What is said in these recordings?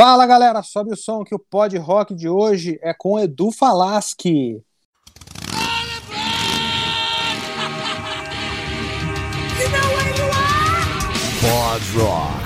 Fala galera, sobe o som que o pod rock de hoje é com Edu Falaschi. Pod Rock.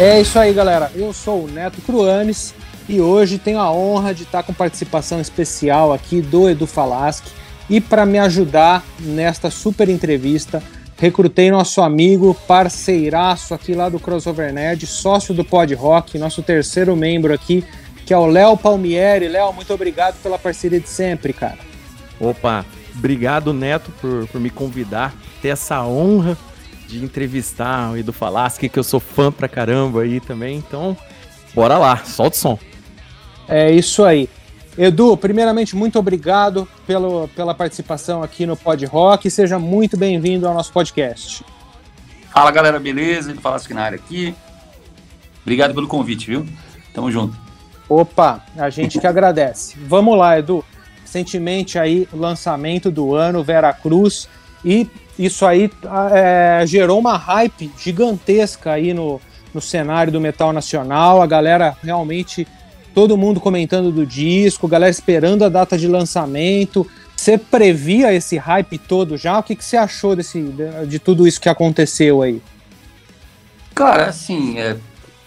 É isso aí, galera. Eu sou o Neto Cruanes e hoje tenho a honra de estar com participação especial aqui do Edu Falaschi. E para me ajudar nesta super entrevista, recrutei nosso amigo, parceiraço aqui lá do Crossover Nerd, sócio do Pod Rock, nosso terceiro membro aqui, que é o Léo Palmieri. Léo, muito obrigado pela parceria de sempre, cara. Opa, obrigado Neto por, por me convidar, ter essa honra de entrevistar o Edu Falaschi, que eu sou fã pra caramba aí também. Então, bora lá, solta o som. É isso aí. Edu, primeiramente, muito obrigado pelo, pela participação aqui no Pod Rock. Seja muito bem-vindo ao nosso podcast. Fala galera, beleza? Edu Falaschi na área aqui. Obrigado pelo convite, viu? Tamo junto. Opa, a gente que agradece. Vamos lá, Edu. Recentemente aí, lançamento do ano, Vera Cruz. E isso aí é, gerou uma hype gigantesca aí no, no cenário do metal nacional. A galera realmente, todo mundo comentando do disco, galera esperando a data de lançamento. Você previa esse hype todo já? O que, que você achou desse, de, de tudo isso que aconteceu aí? Cara, assim, é,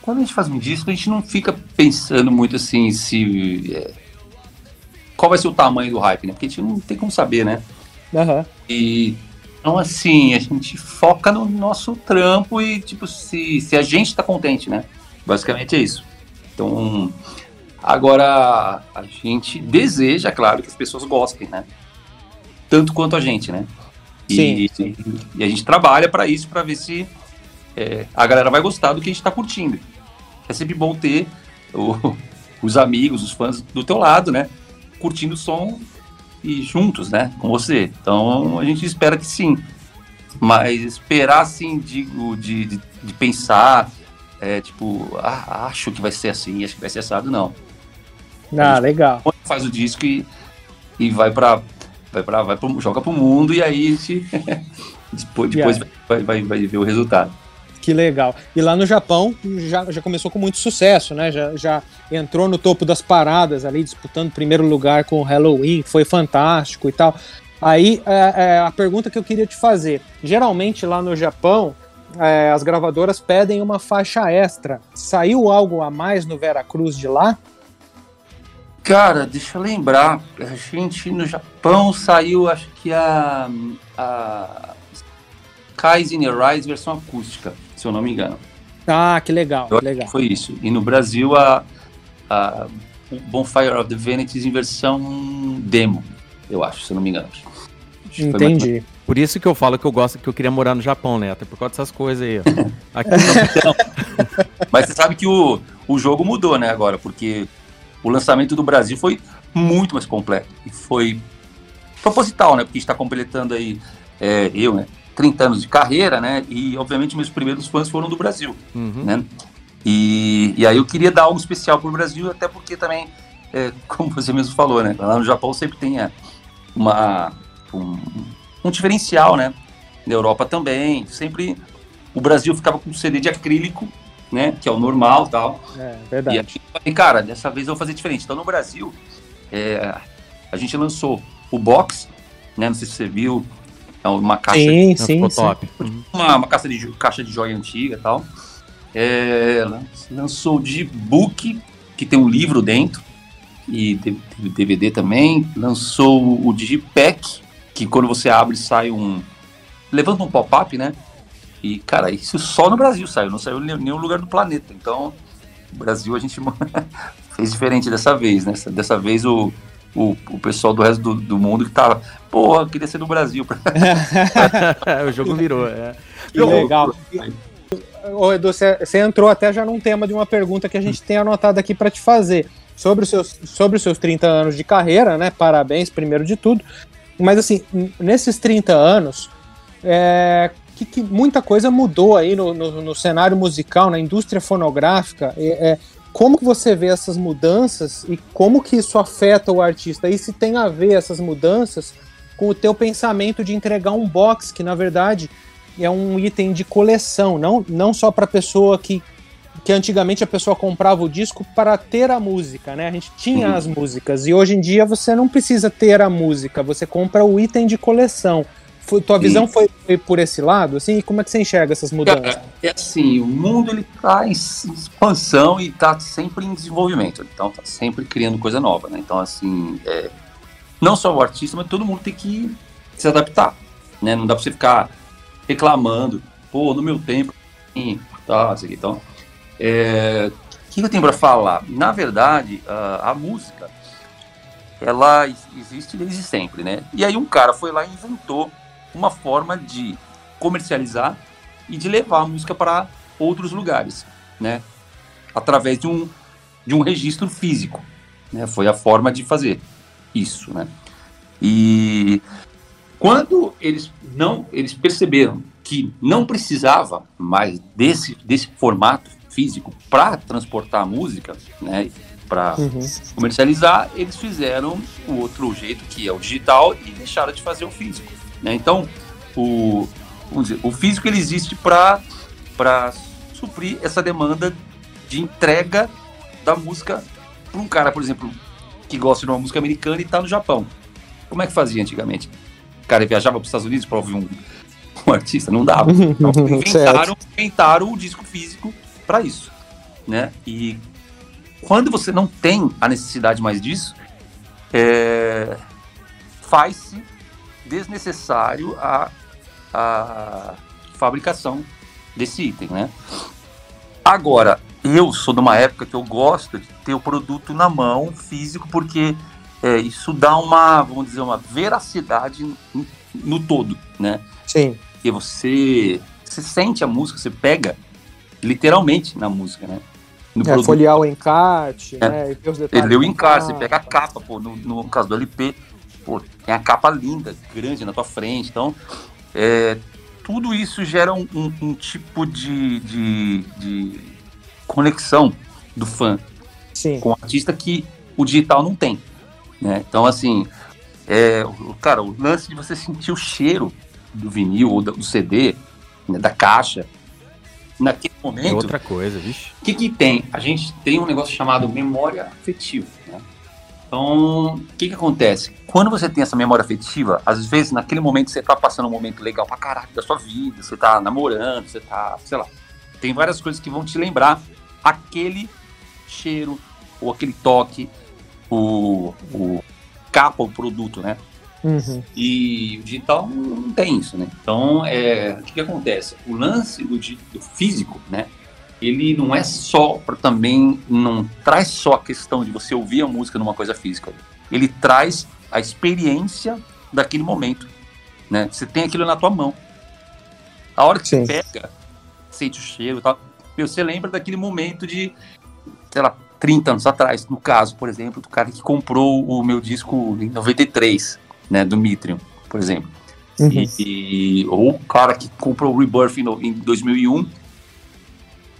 quando a gente faz um disco, a gente não fica pensando muito assim se. É, qual vai ser o tamanho do hype, né? Porque a gente não tem como saber, né? Uhum. E então, assim, a gente foca no nosso trampo e, tipo, se, se a gente tá contente, né? Basicamente é isso. Então, agora, a gente deseja, claro, que as pessoas gostem, né? Tanto quanto a gente, né? E, sim, sim. e a gente trabalha para isso, para ver se é, a galera vai gostar do que a gente tá curtindo. É sempre bom ter o, os amigos, os fãs do teu lado, né? Curtindo o som e juntos, né, com você. Então a gente espera que sim. Mas esperar assim, digo, de, de, de pensar, é, tipo, ah, acho que vai ser assim, acho que vai ser assado, não. Ah, legal. Faz o disco e, e vai para vai para vai pro, joga pro mundo e aí a gente, depois, depois yeah. vai, vai, vai ver o resultado. Que legal. E lá no Japão já, já começou com muito sucesso, né? Já, já entrou no topo das paradas ali, disputando primeiro lugar com o Halloween, foi fantástico e tal. Aí é, é, a pergunta que eu queria te fazer: geralmente lá no Japão, é, as gravadoras pedem uma faixa extra. Saiu algo a mais no Veracruz de lá? Cara, deixa eu lembrar. A gente no Japão saiu, acho que a. a Kaizen Rise versão acústica se eu não me engano. Ah, que legal, que legal. Foi isso. E no Brasil, a, a Bonfire of the Vanities em versão demo, eu acho, se eu não me engano. Entendi. Por isso que eu falo que eu gosto, que eu queria morar no Japão, né? Até por causa dessas coisas aí. Aqui não. Mas você sabe que o, o jogo mudou, né, agora, porque o lançamento do Brasil foi muito mais completo. E foi proposital, né? Porque a gente está completando aí, é, eu, né? 30 anos de carreira, né? E, obviamente, meus primeiros fãs foram do Brasil, uhum. né? E, e aí eu queria dar algo especial para o Brasil, até porque também, é, como você mesmo falou, né? Lá no Japão sempre tem é, uma, um, um diferencial, né? Na Europa também, sempre o Brasil ficava com CD de acrílico, né? Que é o normal tal. É, verdade. E aqui, cara, dessa vez eu vou fazer diferente. Então, no Brasil, é, a gente lançou o box, né? Não sei se você viu, é uma caixa sim, sim, top. Uma, uma caixa, de, caixa de joia antiga e tal. É, lançou de book, que tem um livro dentro, e DVD também. Lançou o Digipack, que quando você abre sai um. Levanta um pop-up, né? E, cara, isso só no Brasil saiu, não saiu em nenhum lugar do planeta. Então, o Brasil a gente fez diferente dessa vez, né? Dessa vez o, o, o pessoal do resto do, do mundo que tava, porra, queria ser do Brasil. o jogo virou, é. Que legal. Ô, Edu, você entrou até já num tema de uma pergunta que a gente tem anotado aqui para te fazer. Sobre os, seus, sobre os seus 30 anos de carreira, né? Parabéns, primeiro de tudo. Mas assim, nesses 30 anos, é, que, que muita coisa mudou aí no, no, no, cenário musical, na indústria fonográfica. É, é, como que você vê essas mudanças e como que isso afeta o artista? E se tem a ver essas mudanças com o teu pensamento de entregar um box, que na verdade é um item de coleção, não, não só para pessoa que, que antigamente a pessoa comprava o disco para ter a música, né? A gente tinha uhum. as músicas e hoje em dia você não precisa ter a música, você compra o item de coleção. Foi, tua visão foi, foi, por esse lado, assim? E como é que você enxerga essas mudanças? É, é assim, o mundo ele está em expansão e está sempre em desenvolvimento, então está sempre criando coisa nova, né? Então assim, é, não só o artista, mas todo mundo tem que se adaptar, né? Não dá para você ficar reclamando, pô, no meu tempo, tá, assim, então, é, o que eu tenho para falar? Na verdade, a, a música, ela existe desde sempre, né? E aí um cara foi lá e inventou uma forma de comercializar e de levar a música para outros lugares, né? Através de um, de um registro físico, né? Foi a forma de fazer isso, né? E quando eles não, eles perceberam que não precisava mais desse, desse formato físico para transportar a música, né? Para uhum. comercializar, eles fizeram o outro jeito que é o digital e deixaram de fazer o físico. Né? Então, o, vamos dizer, o físico ele existe para suprir essa demanda de entrega da música para um cara, por exemplo, que gosta de uma música americana e está no Japão. Como é que fazia antigamente? O cara viajava para os Estados Unidos para ouvir um, um, artista? Não dava. Então, inventaram, inventaram o disco físico para isso. Né? E quando você não tem a necessidade mais disso, é, faz-se desnecessário a, a fabricação desse item, né? Agora, eu sou de uma época que eu gosto de ter o produto na mão, físico, porque é, isso dá uma, vamos dizer, uma veracidade no, no todo, né? Sim. Porque você, você sente a música, você pega literalmente na música, né? No é, folhear o encarte, é. né? Ele leu o encarte, você pega a capa, pô, no, no caso do LP, pô, tem a capa linda, grande na tua frente. Então, é, tudo isso gera um, um, um tipo de, de, de, conexão do fã Sim. com o artista que o digital não tem. Né? Então, assim, é, cara, o lance de você sentir o cheiro do vinil ou do CD, né, da caixa, naquele momento. É outra coisa, vixe. O que, que tem? A gente tem um negócio chamado memória afetiva. Né? Então, o que, que acontece? Quando você tem essa memória afetiva, às vezes naquele momento você tá passando um momento legal pra caralho da sua vida, você tá namorando, você tá, sei lá. Tem várias coisas que vão te lembrar aquele cheiro, ou aquele toque, o, o capa, o produto, né? Uhum. E o digital não tem isso, né? Então, é, o que, que acontece? O lance do, do físico, né? Ele não é só para também não traz só a questão de você ouvir a música numa coisa física. Ele traz a experiência daquele momento, né? Você tem aquilo na tua mão. A hora que Sim. você pega, sente o cheiro e tal, você lembra daquele momento de, sei lá, 30 anos atrás, no caso, por exemplo, do cara que comprou o meu disco em 93, né, do Mitrium, por exemplo. Uhum. E, e, ou o cara que comprou o Rebirth em, em 2001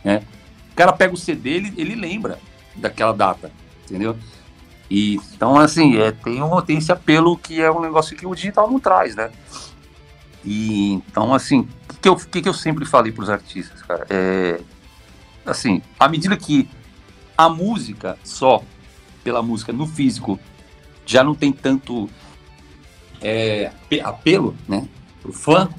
né? O cara pega o CD, ele, ele lembra daquela data, entendeu? E, então, assim, é, tem, um, tem esse apelo que é um negócio que o digital não traz, né? E, então, assim, o que, eu, que, que eu sempre falei para os artistas, cara? É, assim, à medida que a música só, pela música no físico, já não tem tanto é, apelo, né, pro fã,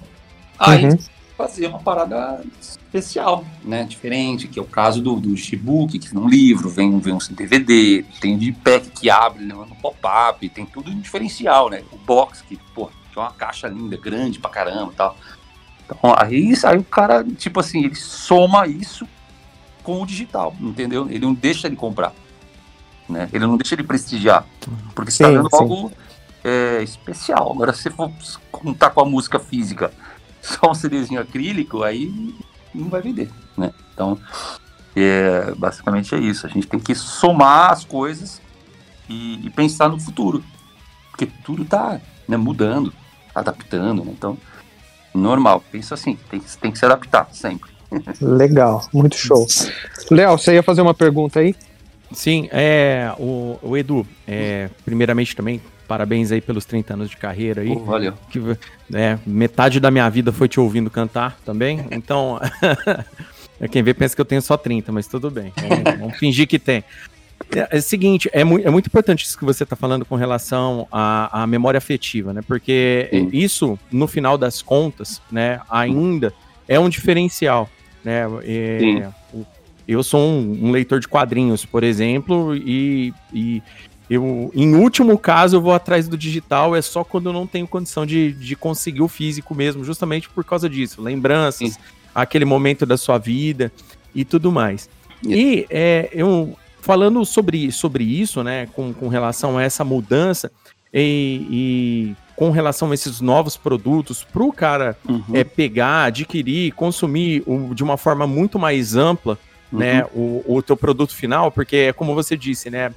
aí uhum. Fazer uma parada especial, né, diferente, que é o caso do, do Shibuki, que num livro vem, vem um DVD, tem o de pack que abre no pop-up, tem tudo um diferencial, né, o box, que, pô, que é uma caixa linda, grande pra caramba e tal. Então, aí, aí o cara, tipo assim, ele soma isso com o digital, entendeu? Ele não deixa de comprar, né, ele não deixa de prestigiar, porque está dando sim. algo é, especial. Agora, se for contar com a música física, só um CDzinho acrílico, aí não vai vender, né? Então, é, basicamente é isso. A gente tem que somar as coisas e, e pensar no futuro, porque tudo está né, mudando, adaptando, né? Então, Normal, pensa assim, tem, tem que se adaptar sempre. Legal, muito show. Léo, você ia fazer uma pergunta aí? Sim, é, o, o Edu, é, primeiramente também, parabéns aí pelos 30 anos de carreira aí. Pô, valeu. Que, é, metade da minha vida foi te ouvindo cantar também, então. quem vê pensa que eu tenho só 30, mas tudo bem. Vamos, vamos fingir que tem. É, é o seguinte, é, mu é, muito importante isso que você está falando com relação à, à, memória afetiva, né? Porque Sim. isso, no final das contas, né, ainda é um diferencial, né? É, eu sou um, um, leitor de quadrinhos, por exemplo, e, e, eu, em último caso, eu vou atrás do digital, é só quando eu não tenho condição de, de conseguir o físico mesmo, justamente por causa disso. Lembranças, Sim. aquele momento da sua vida e tudo mais. E é, eu, falando sobre, sobre isso, né, com, com relação a essa mudança e, e com relação a esses novos produtos, para o cara uhum. é, pegar, adquirir, consumir o, de uma forma muito mais ampla, uhum. né, o, o teu produto final, porque é como você disse, né,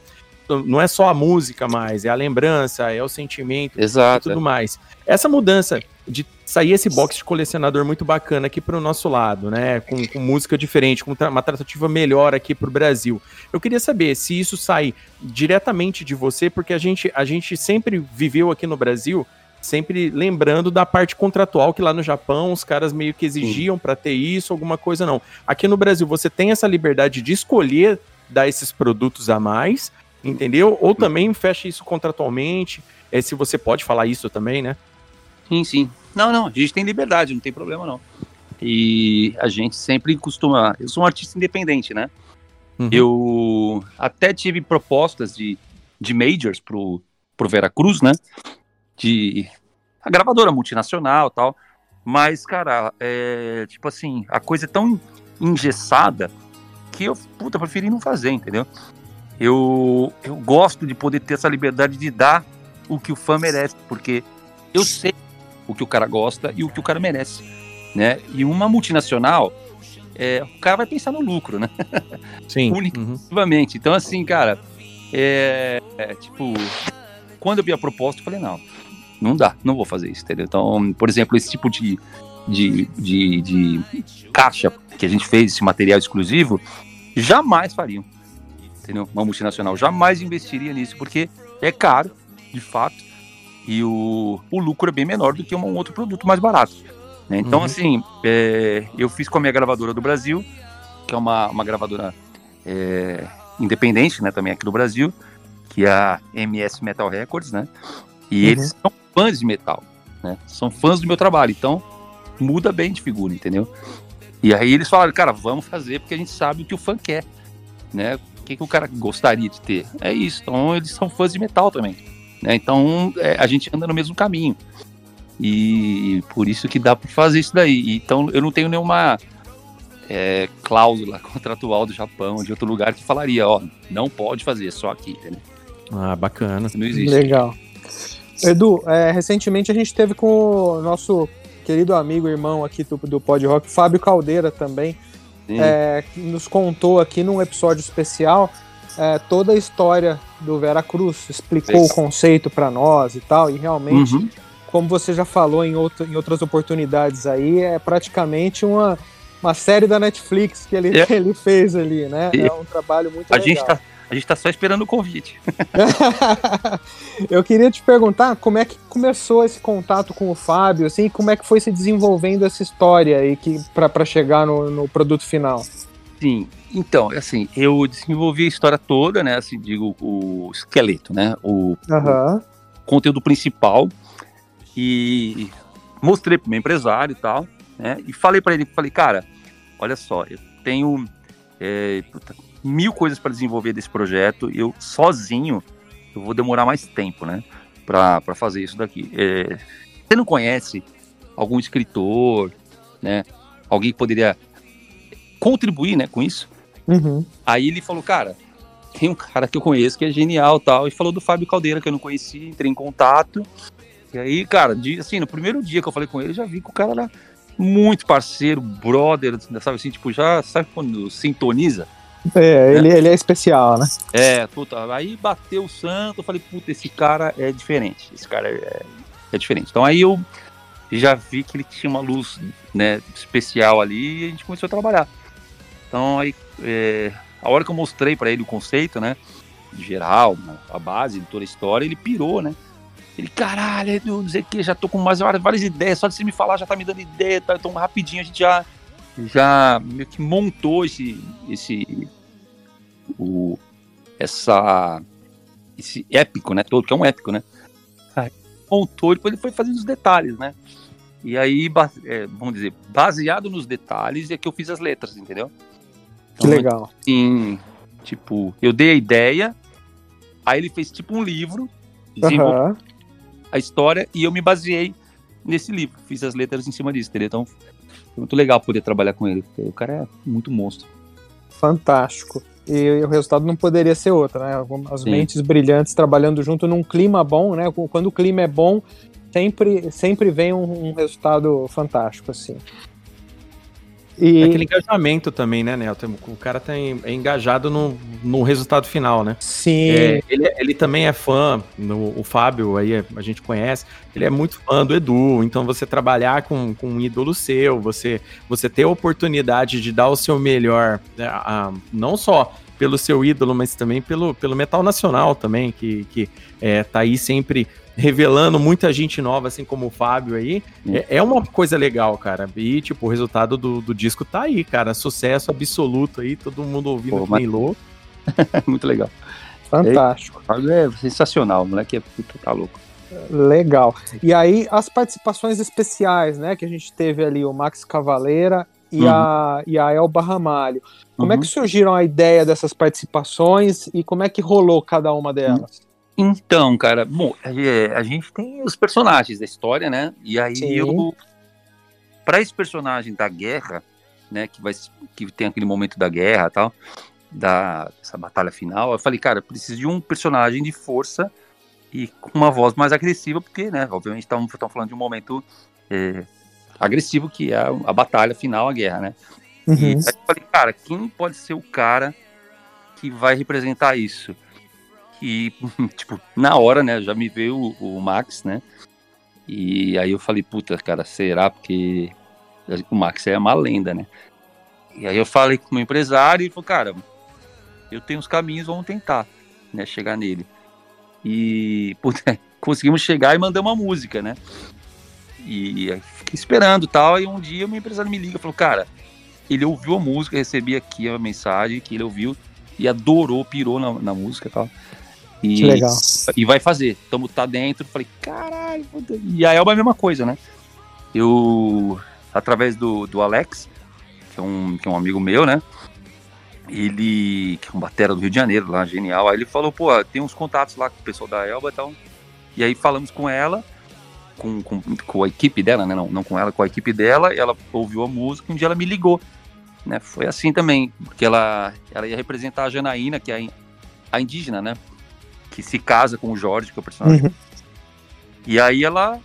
não é só a música mais, é a lembrança, é o sentimento Exato, e tudo é. mais. Essa mudança de sair esse box de colecionador muito bacana aqui para o nosso lado, né? Com, com música diferente, com uma tratativa melhor aqui para o Brasil. Eu queria saber se isso sai diretamente de você, porque a gente, a gente sempre viveu aqui no Brasil sempre lembrando da parte contratual que lá no Japão os caras meio que exigiam para ter isso, alguma coisa não. Aqui no Brasil você tem essa liberdade de escolher dar esses produtos a mais, entendeu? Ou também fecha isso contratualmente, é, se você pode falar isso também, né? Sim, sim. Não, não, a gente tem liberdade, não tem problema não. E a gente sempre costuma. Eu sou um artista independente, né? Uhum. Eu até tive propostas de, de majors pro, pro Veracruz, né? De a gravadora multinacional tal. Mas, cara, é, tipo assim, a coisa é tão engessada que eu, puta, preferi não fazer, entendeu? Eu, eu gosto de poder ter essa liberdade de dar o que o fã merece, porque eu sei o que o cara gosta e o que o cara merece, né? E uma multinacional, é, o cara vai pensar no lucro, né? Sim. Unicamente. Uhum. Então, assim, cara, é, é, tipo, quando eu vi a proposta, eu falei, não, não dá, não vou fazer isso, entendeu? Então, por exemplo, esse tipo de, de, de, de caixa que a gente fez, esse material exclusivo, jamais fariam, entendeu? Uma multinacional jamais investiria nisso, porque é caro, de fato, e o, o lucro é bem menor do que um outro produto mais barato. Né? Então, uhum. assim, é, eu fiz com a minha gravadora do Brasil, que é uma, uma gravadora é, independente, né, também aqui do Brasil, que é a MS Metal Records, né? E uhum. eles são fãs de metal, né? São fãs do meu trabalho, então muda bem de figura, entendeu? E aí eles falaram, cara, vamos fazer porque a gente sabe o que o fã quer, né? O que, que o cara gostaria de ter. É isso, então eles são fãs de metal também. Né? Então é, a gente anda no mesmo caminho. E por isso que dá para fazer isso daí. Então eu não tenho nenhuma é, cláusula contratual do Japão, de outro lugar, que falaria, ó, não pode fazer, só aqui, entendeu? Ah, bacana. Não existe. Legal. Edu, é, recentemente a gente teve com o nosso querido amigo, irmão aqui do, do Pod Rock, Fábio Caldeira também, é, que nos contou aqui num episódio especial é, toda a história do Vera Cruz, explicou o conceito para nós e tal, e realmente, uhum. como você já falou em, outro, em outras oportunidades aí, é praticamente uma, uma série da Netflix que ele, é. que ele fez ali, né? É um trabalho muito a legal. Gente tá, a gente tá só esperando o convite. Eu queria te perguntar como é que começou esse contato com o Fábio, assim, como é que foi se desenvolvendo essa história aí que para chegar no, no produto final. Sim, então, assim, eu desenvolvi a história toda, né? Assim, digo, o esqueleto, né? O, uhum. o conteúdo principal. E mostrei pro meu empresário e tal, né? E falei para ele, falei, cara, olha só, eu tenho é, puta, mil coisas para desenvolver desse projeto. Eu sozinho, eu vou demorar mais tempo, né? Para fazer isso daqui. É, você não conhece algum escritor, né? Alguém que poderia contribuir, né, com isso. Uhum. Aí ele falou, cara, tem um cara que eu conheço que é genial tal, e falou do Fábio Caldeira, que eu não conhecia, entrei em contato. E aí, cara, de, assim, no primeiro dia que eu falei com ele, eu já vi que o cara era muito parceiro, brother, sabe assim, tipo, já sabe quando sintoniza? É, né? ele, ele é especial, né? É, puta, aí bateu o santo, eu falei, puta, esse cara é diferente, esse cara é, é diferente. Então aí eu já vi que ele tinha uma luz né, especial ali e a gente começou a trabalhar. Então aí, é, a hora que eu mostrei para ele o conceito, né, geral, a base de toda a história, ele pirou, né? Ele, caralho, não dizer que já tô com mais várias, várias, ideias, só de você me falar já tá me dando ideia, tá? Então rapidinho a gente já já meio que montou esse esse o essa esse épico, né, todo, que é um épico, né? Montou e depois ele foi fazendo os detalhes, né? E aí, é, vamos dizer, baseado nos detalhes é que eu fiz as letras, entendeu? Então, que legal. Assim, tipo, eu dei a ideia, aí ele fez tipo um livro, desenvolveu uhum. a história e eu me baseei nesse livro, fiz as letras em cima disso, entendeu? Então, foi muito legal poder trabalhar com ele, porque o cara é muito monstro. Fantástico. E o resultado não poderia ser outro, né? As Sim. mentes brilhantes trabalhando junto num clima bom, né? Quando o clima é bom, sempre, sempre vem um, um resultado fantástico, assim. E... Aquele engajamento também, né, Nelton? O cara tá é engajado no, no resultado final, né? Sim. É, ele, ele também é fã, no, o Fábio aí a gente conhece, ele é muito fã do Edu, então você trabalhar com, com um ídolo seu, você, você ter a oportunidade de dar o seu melhor, né, a, não só pelo seu ídolo, mas também pelo, pelo metal nacional também, que, que é, tá aí sempre revelando muita gente nova, assim como o Fábio aí, é, é, uma coisa legal, cara. E, tipo, o resultado do, do disco tá aí, cara. Sucesso absoluto aí, todo mundo ouvindo Pô, mas... louco. Muito legal. Fantástico. O Fábio é sensacional, o moleque é puta, tá louco. Legal. E aí, as participações especiais, né? Que a gente teve ali o Max Cavaleira e, uhum. a, e a Elba Ramalho. Como uhum. é que surgiram a ideia dessas participações e como é que rolou cada uma delas? Então, cara, bom, é, a gente tem os personagens da história, né? E aí eu para esse personagem da guerra, né, que vai que tem aquele momento da guerra, tal, da essa batalha final, eu falei, cara, preciso de um personagem de força e com uma voz mais agressiva, porque, né, obviamente estamos falando de um momento é, agressivo que é a, a, batalha final, a guerra, né? Uhum. E aí eu falei, cara, quem pode ser o cara que vai representar isso? E, tipo, na hora, né, já me veio o, o Max, né? E aí eu falei, puta, cara, será? Porque o Max é uma lenda, né? E aí eu falei com o meu empresário e ele falou, cara, eu tenho os caminhos, vamos tentar, né, chegar nele. E, puta, conseguimos chegar e mandar uma música, né? E fiquei esperando tal, e um dia o meu empresário me liga e falou, cara, ele ouviu a música, recebi aqui a mensagem que ele ouviu e adorou, pirou na, na música e tal. E, que legal. E vai fazer. Tamo tá dentro. Falei, caralho. E a Elba é a mesma coisa, né? Eu, através do, do Alex, que é, um, que é um amigo meu, né? Ele, que é um batera do Rio de Janeiro, lá, genial. Aí ele falou, pô, tem uns contatos lá com o pessoal da Elba e tal. E aí falamos com ela, com, com, com a equipe dela, né? Não, não com ela, com a equipe dela. E ela ouviu a música e um dia ela me ligou. Né? Foi assim também, porque ela, ela ia representar a Janaína, que é a indígena, né? Que se casa com o Jorge, que é o personagem. Uhum. E aí ela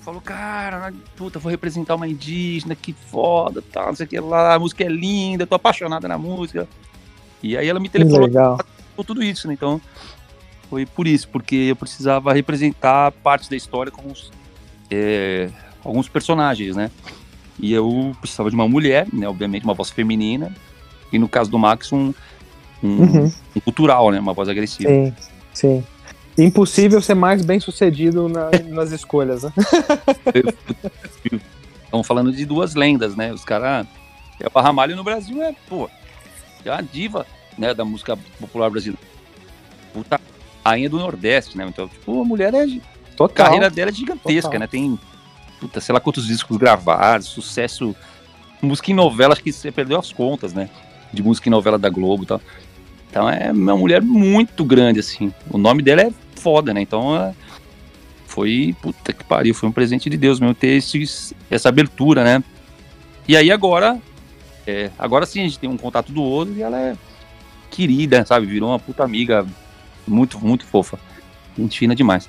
falou, cara, puta, vou representar uma indígena, que foda, tal, não sei o que lá, a música é linda, tô apaixonada na música. E aí ela me telefonou com tudo isso, né? Então, foi por isso, porque eu precisava representar partes da história com os, é, alguns personagens, né? E eu precisava de uma mulher, né? Obviamente, uma voz feminina. E no caso do Max, um, um, uhum. um cultural, né? Uma voz agressiva. Sim. Sim. Impossível ser mais bem sucedido na, nas escolhas, né? Estamos falando de duas lendas, né? Os caras. É, o Ramalho no Brasil é, pô, é uma diva né, da música popular brasileira. Puta rainha do Nordeste, né? Então, tipo, a mulher é. Total. A carreira dela é gigantesca, Total. né? Tem, puta, sei lá quantos discos gravados, sucesso. Música em novela, acho que você perdeu as contas, né? De música em novela da Globo e tal. Então é uma mulher muito grande, assim. O nome dela é foda, né? Então é, foi, puta que pariu, foi um presente de Deus mesmo ter esse, essa abertura, né? E aí agora, é, agora sim a gente tem um contato do outro e ela é querida, sabe? Virou uma puta amiga muito, muito fofa. Gente fina demais.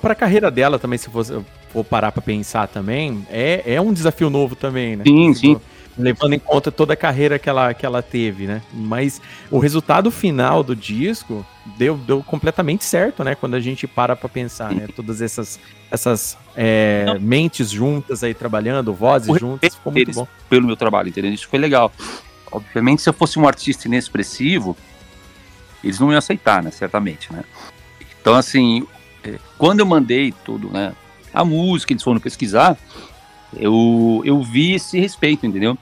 Para a carreira dela também, se for, for parar para pensar também, é, é um desafio novo também, né? Sim, sim. Levando em conta toda a carreira que ela, que ela teve, né? Mas o resultado final do disco deu, deu completamente certo, né? Quando a gente para pra pensar, né? Todas essas, essas é, mentes juntas aí trabalhando, vozes O juntas, ficou muito bom. pelo meu trabalho, entendeu? Isso foi legal. Obviamente, se eu fosse um artista inexpressivo, eles não iam aceitar, né? Certamente, né? Então, assim, é, quando eu mandei tudo, né? A música, eles foram pesquisar, eu, eu vi esse respeito, entendeu?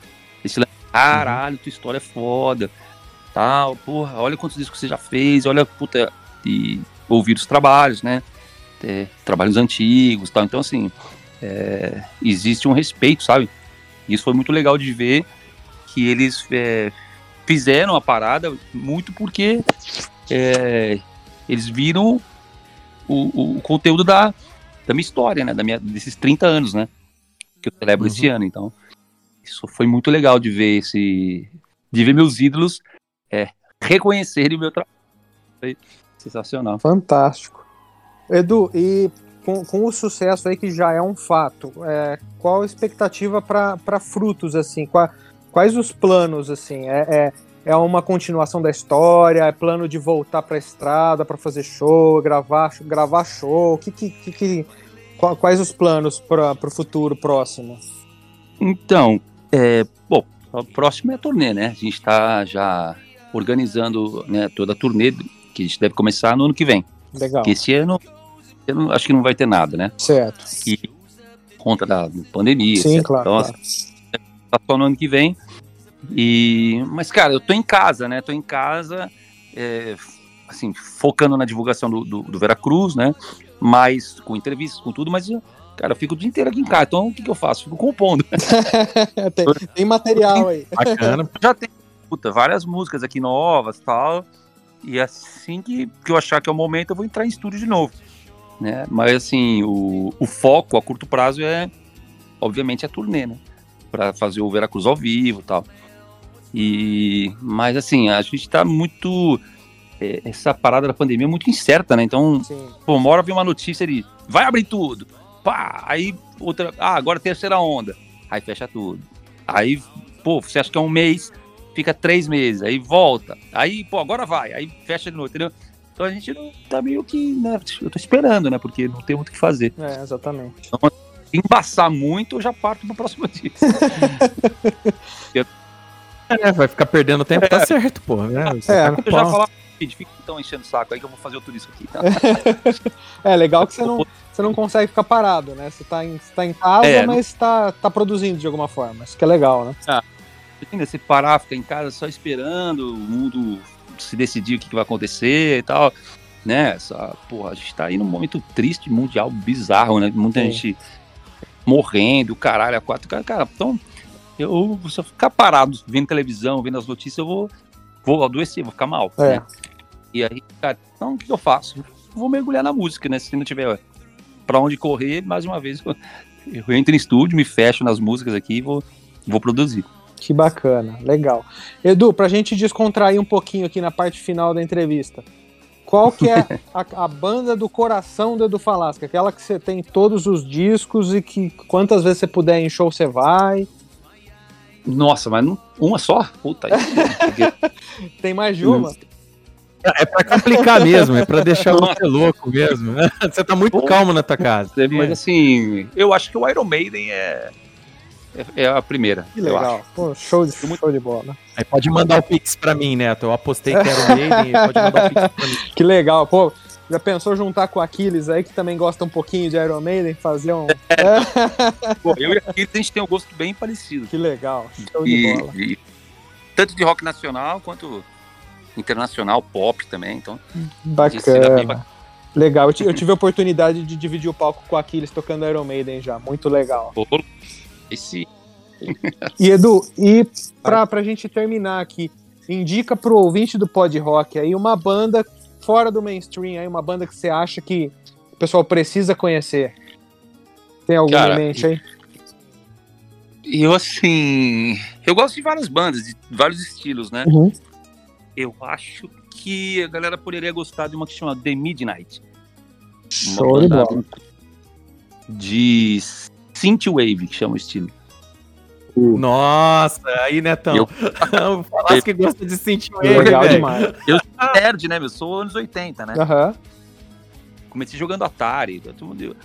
Esse lance, caralho, tua história é foda, tal, porra, olha quantos discos você já fez, olha, puta, e ouvir os trabalhos, né? É, trabalhos antigos, tal. Então, assim, é, existe um respeito, sabe? Isso foi muito legal de ver que eles é, fizeram a parada muito porque é, eles viram o, o- o conteúdo da, da minha história, né? Da minha, desses 30 anos, né? Que eu celebro esse ano. Então, isso foi muito legal de ver esse. De ver meus ídolos é, reconhecerem o meu trabalho. Foi sensacional. Fantástico. Edu, e com, com o sucesso aí que já é um fato, é, qual a expectativa para frutos, assim? Qua- quais os planos, assim? É, é, é uma continuação da história? É plano de voltar para a estrada para fazer show, gravar, gravar show? Que, que, que, que- quais os planos para o futuro próximo? Então, é, bom, o próximo é a turnê, né? A gente está já organizando né, toda a turnê que a gente deve começar no ano que vem. Legal. Porque esse ano, não- acho que não vai ter nada, né? Certo. E conta da pandemia, Sim, etc. claro. Então, claro. tá só no ano que vem. E, mas, cara, eu tô em casa, né? Tô em casa, é, assim, focando na divulgação do, do, do Veracruz, né? Mas com entrevistas, com tudo, mas, eu, cara, eu fico o dia inteiro aqui em casa. Então, o que, que eu faço? Fico compondo. tem, tem material aí. Bacana. Já tem puta, várias músicas aqui novas tal. E assim que, que eu achar que é o momento, eu vou entrar em estúdio de novo. Né? Mas assim, o, o foco a curto prazo é, obviamente, a turnê, né? Pra fazer o Veracruz ao vivo e tal. E, mas assim, a gente tá muito. É, essa parada da pandemia é muito incerta, né? Então, Sim. Pô, uma hora vem uma notícia de vai abrir tudo. Pá, aí outra. Ah, agora terceira onda. Aí fecha tudo. Aí, pô, você acha que é um mês, fica três meses, aí volta. Aí, pô, agora vai. Aí fecha de novo, entendeu? Então a gente não tá meio que, né? Eu tô esperando, né? Porque não tem muito o que fazer. É, exatamente. Se embaçar muito, eu já parto pro próximo dia. É, vai ficar perdendo tempo, tá certo, pô. Né? Você É, tá com Eu já falar, gente, fica então enchendo o saco aí que eu vou fazer tudo isso aqui. Tá? É legal que você não, você não consegue ficar parado, né? Você tá em, você tá em casa, É, mas tá, tá produzindo de alguma forma. Isso que é legal, né? Você parar, ficar em casa só esperando o mundo se decidir o que, que vai acontecer e tal. Né? Essa, porra, a gente tá aí num momento triste, mundial, bizarro, né? Muita Sim. gente morrendo, caralho, a quatro. Cara, cara, então, eu, se eu ficar parado vendo televisão, vendo as notícias, eu vou, vou adoecer, vou ficar mal. É. Né? E aí, cara, então o que, eu faço? Vou mergulhar na música, né? Se não tiver pra onde correr, mais uma vez, eu, eu entro em estúdio, me fecho nas músicas aqui e vou, vou produzir. Que bacana, legal. Edu, pra gente descontrair um pouquinho aqui na parte final da entrevista, qual que é a, a banda do coração do Edu Falasca? Aquela que você tem todos os discos e que quantas vezes você puder em show você vai? Nossa, mas não, uma só? Puta. Tem mais de uma? É pra complicar mesmo, é pra deixar você louco mesmo. né? Você tá muito calmo na tua casa. mas assim, eu acho que o Iron Maiden é, é, é a primeira. Que eu legal. acho. Pô, show, de, show de bola. Aí pode mandar o Pix pra mim, Neto. Eu apostei que era o Maiden, pode mandar o Pix pra mim. Que legal. Pô, já pensou juntar com o Aquiles aí, que também gosta um pouquinho de Iron Maiden, fazer um. É, Pô, eu e aqui a gente tem um gosto bem parecido. que legal. Show de E, bola. e tanto de rock nacional quanto internacional, pop também. Então, Bacana. Legal, eu eu tive a oportunidade de dividir o palco com o Aquiles tocando Iron Maiden já, muito legal. esse E Edu, e pra, pra gente terminar aqui, indica pro ouvinte do Pod Rock aí uma banda fora do mainstream, aí uma banda que você acha que o pessoal precisa conhecer. Tem alguma Cara, em mente aí? eu assim, eu gosto de várias bandas, de vários estilos, né? Uhum. Eu acho que a galera poderia gostar de uma que chama The Midnight. Show de bola. de synthwave, que chama o estilo. Nossa, aí, Netão. Eu- o Falasco que gosta de sentir o Legal velho. demais. Eu sou nerd, né, meu? Sou anos 80, né? Aham. Comecei jogando Atari. todo mundo-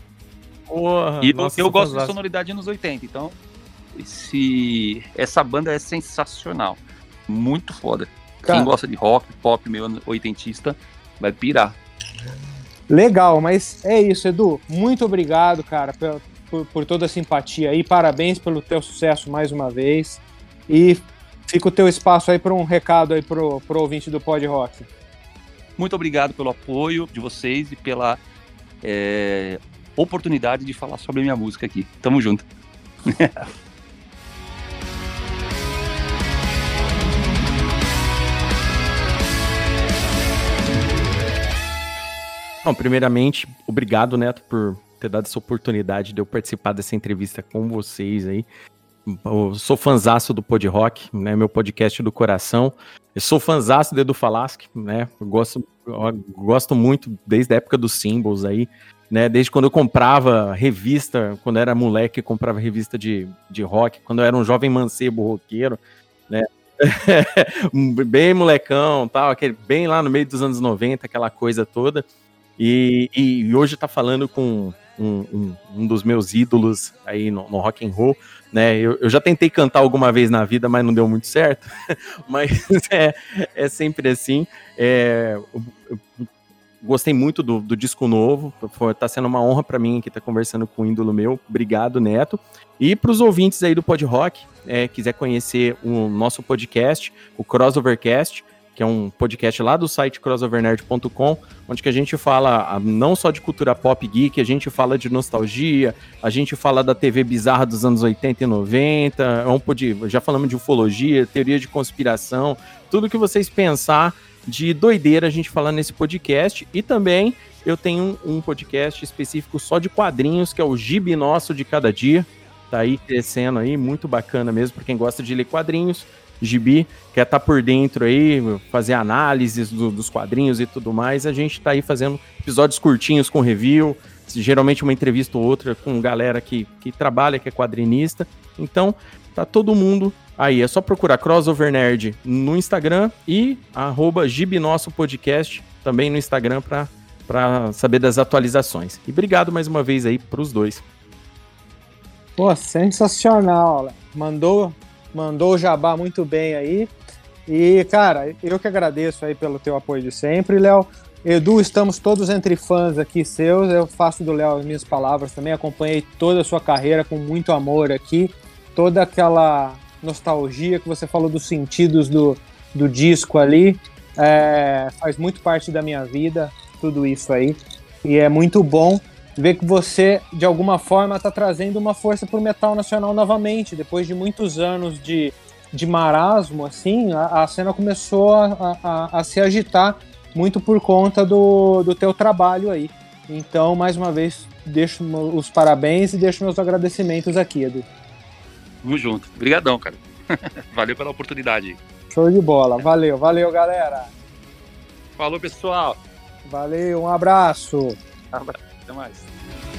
Porra, E eu- nossa, eu gosto de sonoridade anos 80, então esse, essa banda é sensacional. Muito foda. Cara. Quem gosta de rock, pop, meio oitentista, vai pirar. Legal, mas é isso, Edu. Muito obrigado, cara, por, por, por toda a simpatia aí. Parabéns pelo teu sucesso mais uma vez. E fica o teu espaço aí para um recado aí pro, pro ouvinte do Pod Rock. Muito obrigado pelo apoio de vocês e pela é, oportunidade de falar sobre a minha música aqui. Tamo junto. Bom, primeiramente, obrigado, Neto, por ter dado essa oportunidade de eu participar dessa entrevista com vocês aí. Eu sou fanzaço do Pod Rock, né? Meu podcast do coração. Eu sou fanzaço do Edu Falaschi, né? Eu gosto, eu gosto muito desde a época dos Symbols aí, né? Desde quando eu comprava revista, quando era moleque, comprava revista de, de rock, quando eu era um jovem mancebo roqueiro, né? bem molecão, tal, aquele, bem lá no meio dos anos 90, aquela coisa toda. E, e hoje tá falando com um, um, um dos meus ídolos aí no, no rock and roll, né? Eu, eu, já tentei cantar alguma vez na vida, mas não deu muito certo. mas é, é sempre assim. É, eu, eu gostei muito do, do, disco novo. Foi, tá sendo uma honra para mim aqui estar tá conversando com um ídolo meu. Obrigado, Neto. E para os ouvintes aí do Pod Rock, é, quiser conhecer o nosso podcast, o Crossovercast, que é um podcast lá do site crossovernerd.com, onde que a gente fala não só de cultura pop geek, a gente fala de nostalgia, a gente fala da TV bizarra dos anos 80 e 90, é um pod... já falamos de ufologia, teoria de conspiração, tudo que vocês pensar de doideira a gente fala nesse podcast. E também eu tenho um podcast específico só de quadrinhos, que é o Gibi Nosso de Cada Dia. Tá aí crescendo aí, muito bacana mesmo para quem gosta de ler quadrinhos. Gibi, quer estar tá por dentro aí, fazer análises do, dos quadrinhos e tudo mais, a gente está aí fazendo episódios curtinhos com review, geralmente uma entrevista ou outra com galera que, que trabalha, que é quadrinista. Então, tá todo mundo aí. É só procurar Crossover Nerd no Instagram e arroba Podcast também no Instagram para saber das atualizações. E obrigado mais uma vez aí para os dois. Pô, sensacional. Mandou mandou o jabá muito bem aí. E, cara, eu que agradeço aí pelo teu apoio de sempre, Léo. Edu, estamos todos entre fãs aqui seus. Eu faço do Léo as minhas palavras também. Acompanhei toda a sua carreira com muito amor aqui. Toda aquela nostalgia que você falou dos sentidos do, do disco ali. É, faz muito parte da minha vida, tudo isso aí. E é muito bom ver que você, de alguma forma, está trazendo uma força para o metal nacional novamente. Depois de muitos anos de, de marasmo, assim, a, a cena começou a, a, a, se agitar muito por conta do, do teu trabalho aí. Então, mais uma vez, deixo os parabéns e deixo meus agradecimentos aqui, Edu. Tamo junto. Obrigadão, cara. Valeu pela oportunidade. Show de bola. Valeu, valeu, galera. Falou, pessoal. Valeu, um abraço. Até mais.